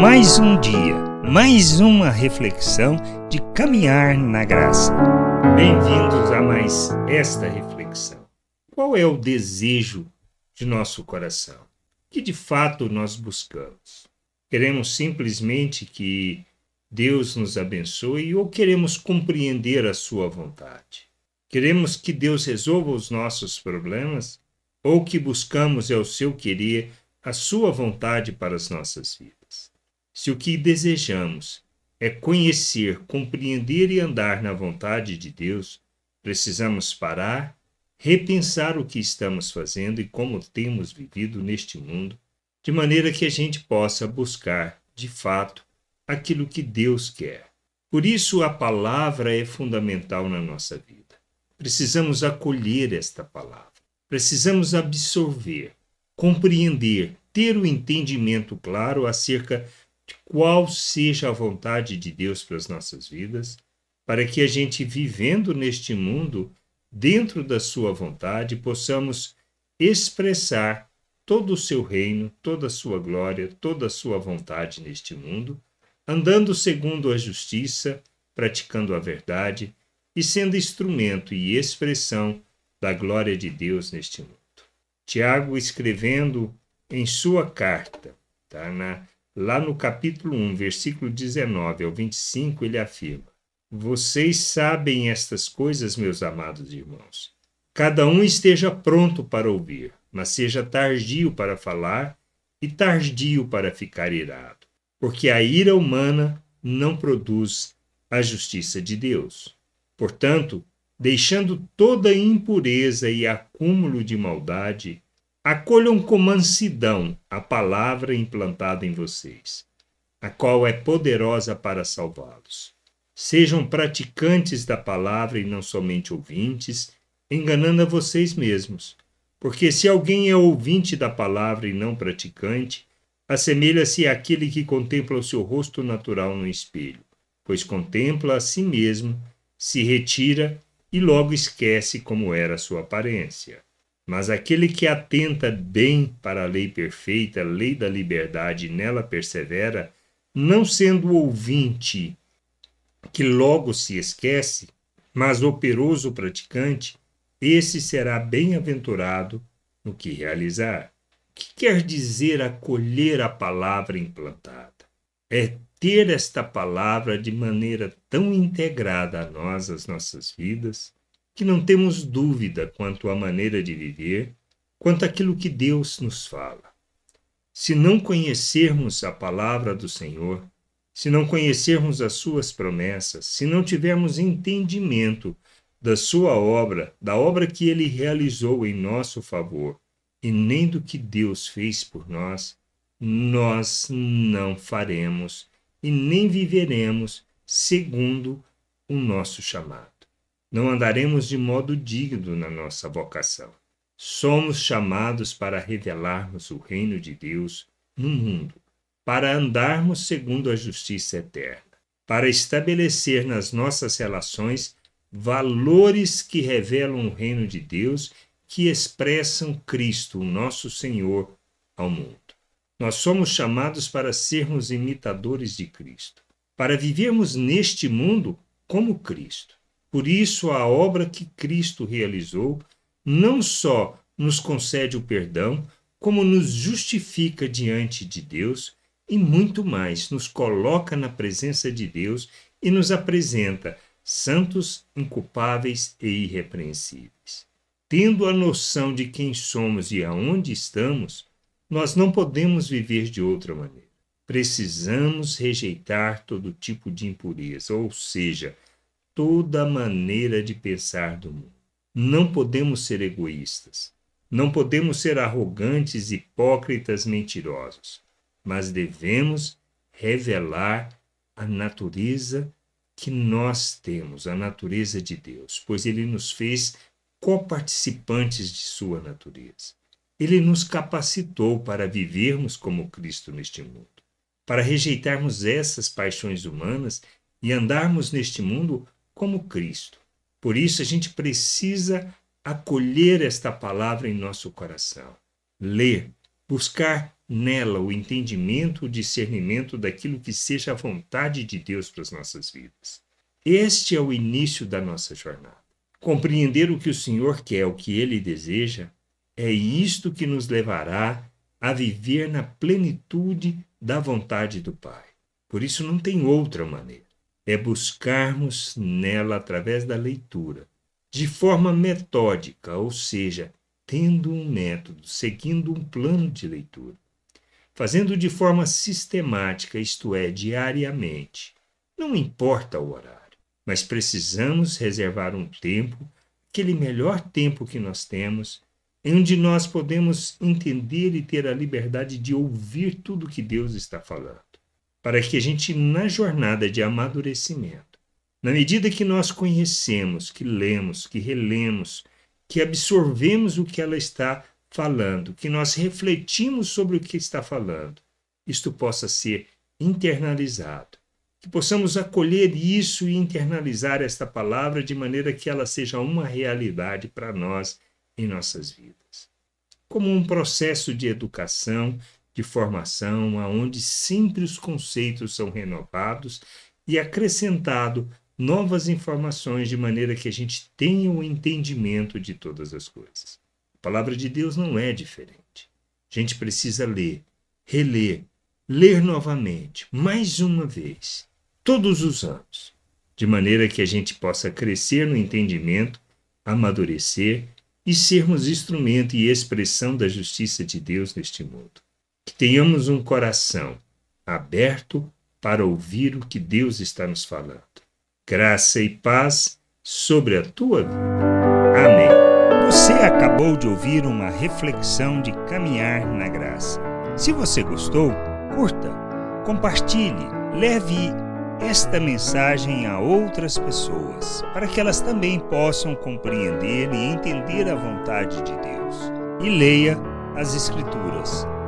Mais um dia, mais uma reflexão de caminhar na graça. Bem-vindos a mais esta reflexão. Qual é o desejo de nosso coração? Que de fato nós buscamos? Queremos simplesmente que Deus nos abençoe ou queremos compreender a Sua vontade? Queremos que Deus resolva os nossos problemas ou que buscamos é o seu querer, a Sua vontade para as nossas vidas? Se o que desejamos é conhecer, compreender e andar na vontade de Deus, precisamos parar, repensar o que estamos fazendo e como temos vivido neste mundo, de maneira que a gente possa buscar, de fato, aquilo que Deus quer. Por isso, a palavra é fundamental na nossa vida. Precisamos acolher esta palavra, precisamos absorver, compreender, ter o entendimento claro acerca de qual seja a vontade de Deus para as nossas vidas, para que a gente, vivendo neste mundo, dentro da Sua vontade, possamos expressar todo o seu reino, toda a sua glória, toda a sua vontade neste mundo, andando segundo a justiça, praticando a verdade e sendo instrumento e expressão da glória de Deus neste mundo. Tiago, escrevendo em sua carta, tá, na, Lá no capítulo 1, versículo 19 ao 25, ele afirma: Vocês sabem estas coisas, meus amados irmãos. Cada um esteja pronto para ouvir, mas seja tardio para falar e tardio para ficar irado, porque a ira humana não produz a justiça de Deus. Portanto, deixando toda impureza e acúmulo de maldade, Acolham com mansidão a palavra implantada em vocês, a qual é poderosa para salvá-los. Sejam praticantes da palavra e não somente ouvintes, enganando a vocês mesmos. Porque se alguém é ouvinte da palavra e não praticante, assemelha-se àquele que contempla o seu rosto natural no espelho, pois contempla a si mesmo, se retira e logo esquece como era a sua aparência. Mas aquele que atenta bem para a lei perfeita, a lei da liberdade, e nela persevera, não sendo ouvinte que logo se esquece, mas operoso praticante, esse será bem-aventurado no que realizar. O que quer dizer acolher a palavra implantada? É ter esta palavra de maneira tão integrada a nós, as nossas vidas, que não temos dúvida quanto à maneira de viver, quanto àquilo que Deus nos fala. Se não conhecermos a palavra do Senhor, se não conhecermos as suas promessas, se não tivermos entendimento da sua obra, da obra que ele realizou em nosso favor, e nem do que Deus fez por nós, nós não faremos e nem viveremos segundo o nosso chamado não andaremos de modo digno na nossa vocação. Somos chamados para revelarmos o reino de Deus no mundo, para andarmos segundo a justiça eterna, para estabelecer nas nossas relações valores que revelam o reino de Deus, que expressam Cristo, o nosso Senhor, ao mundo. Nós somos chamados para sermos imitadores de Cristo, para vivermos neste mundo como Cristo. Por isso, a obra que Cristo realizou não só nos concede o perdão, como nos justifica diante de Deus e muito mais, nos coloca na presença de Deus e nos apresenta santos, inculpáveis e irrepreensíveis. Tendo a noção de quem somos e aonde estamos, nós não podemos viver de outra maneira. Precisamos rejeitar todo tipo de impureza, ou seja, toda maneira de pensar do mundo. Não podemos ser egoístas. Não podemos ser arrogantes, hipócritas, mentirosos. Mas devemos revelar a natureza que nós temos, a natureza de Deus, pois Ele nos fez coparticipantes de Sua natureza. Ele nos capacitou para vivermos como Cristo neste mundo, para rejeitarmos essas paixões humanas e andarmos neste mundo como Cristo. Por isso a gente precisa acolher esta palavra em nosso coração, ler, buscar nela o entendimento, o discernimento daquilo que seja a vontade de Deus para as nossas vidas. Este é o início da nossa jornada. Compreender o que o Senhor quer, o que ele deseja, é isto que nos levará a viver na plenitude da vontade do Pai. Por isso não tem outra maneira. É buscarmos nela através da leitura, de forma metódica, ou seja, tendo um método, seguindo um plano de leitura, fazendo de forma sistemática, isto é, diariamente. Não importa o horário, mas precisamos reservar um tempo, aquele melhor tempo que nós temos, em onde nós podemos entender e ter a liberdade de ouvir tudo que Deus está falando, para que a gente, na jornada de amadurecimento, na medida que nós conhecemos, que lemos, que relemos, que absorvemos o que ela está falando, que nós refletimos sobre o que está falando, isto possa ser internalizado, que possamos acolher isso e internalizar esta palavra de maneira que ela seja uma realidade para nós em nossas vidas. Como um processo de educação, de formação, aonde sempre os conceitos são renovados e acrescentado novas informações de maneira que a gente tenha o um entendimento de todas as coisas. A palavra de Deus não é diferente. A gente precisa ler, reler, ler novamente, mais uma vez, todos os anos, de maneira que a gente possa crescer no entendimento, amadurecer e sermos instrumento e expressão da justiça de Deus neste mundo. Que tenhamos um coração aberto para ouvir o que Deus está nos falando. Graça e paz sobre a tua vida. Amém. Você acabou de ouvir uma reflexão de caminhar na graça. Se você gostou, curta, compartilhe, leve esta mensagem a outras pessoas, para que elas também possam compreender e entender a vontade de Deus. E leia as Escrituras,